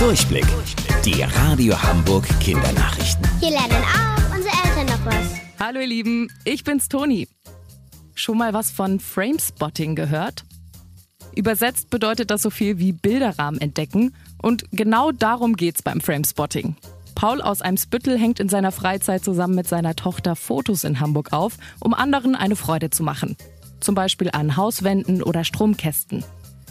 Durchblick. Die Radio Hamburg Kindernachrichten. Hier lernen auch unsere Eltern noch was. Hallo ihr Lieben, ich bin's Toni. Schon mal was von Framespotting gehört? Übersetzt bedeutet das so viel wie Bilderrahmen entdecken und genau darum geht's beim Framespotting. Paul aus Eimsbüttel hängt in seiner Freizeit zusammen mit seiner Tochter Fotos in Hamburg auf, um anderen eine Freude zu machen. Zum Beispiel an Hauswänden oder Stromkästen.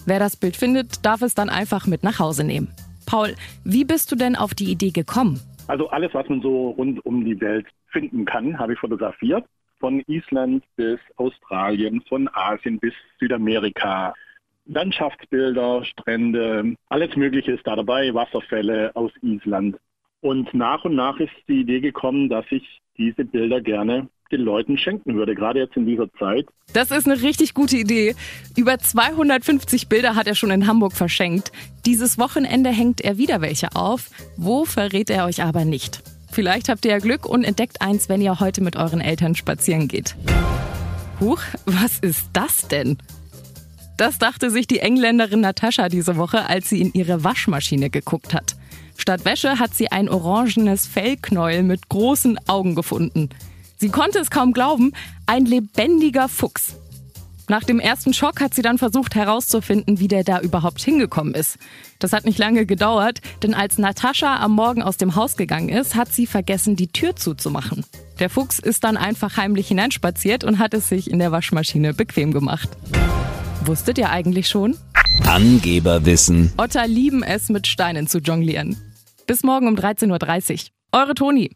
Wer das Bild findet, darf es dann einfach mit nach Hause nehmen. Paul, wie bist du denn auf die Idee gekommen? Also alles, was man so rund um die Welt finden kann, habe ich fotografiert. Von Island bis Australien, von Asien bis Südamerika. Landschaftsbilder, Strände, alles Mögliche ist da dabei, Wasserfälle aus Island. Und nach und nach ist die Idee gekommen, dass ich diese Bilder gerne den Leuten schenken würde, gerade jetzt in dieser Zeit. Das ist eine richtig gute Idee. Über 250 Bilder hat er schon in Hamburg verschenkt. Dieses Wochenende hängt er wieder welche auf. Wo verrät er euch aber nicht? Vielleicht habt ihr ja Glück und entdeckt eins, wenn ihr heute mit euren Eltern spazieren geht. Huch, was ist das denn? Das dachte sich die Engländerin Natascha diese Woche, als sie in ihre Waschmaschine geguckt hat. Statt Wäsche hat sie ein orangenes Fellknäuel mit großen Augen gefunden. Sie konnte es kaum glauben, ein lebendiger Fuchs. Nach dem ersten Schock hat sie dann versucht herauszufinden, wie der da überhaupt hingekommen ist. Das hat nicht lange gedauert, denn als Natascha am Morgen aus dem Haus gegangen ist, hat sie vergessen, die Tür zuzumachen. Der Fuchs ist dann einfach heimlich hineinspaziert und hat es sich in der Waschmaschine bequem gemacht. Wusstet ihr eigentlich schon? Angeberwissen. Otter lieben es, mit Steinen zu jonglieren. Bis morgen um 13.30 Uhr. Eure Toni.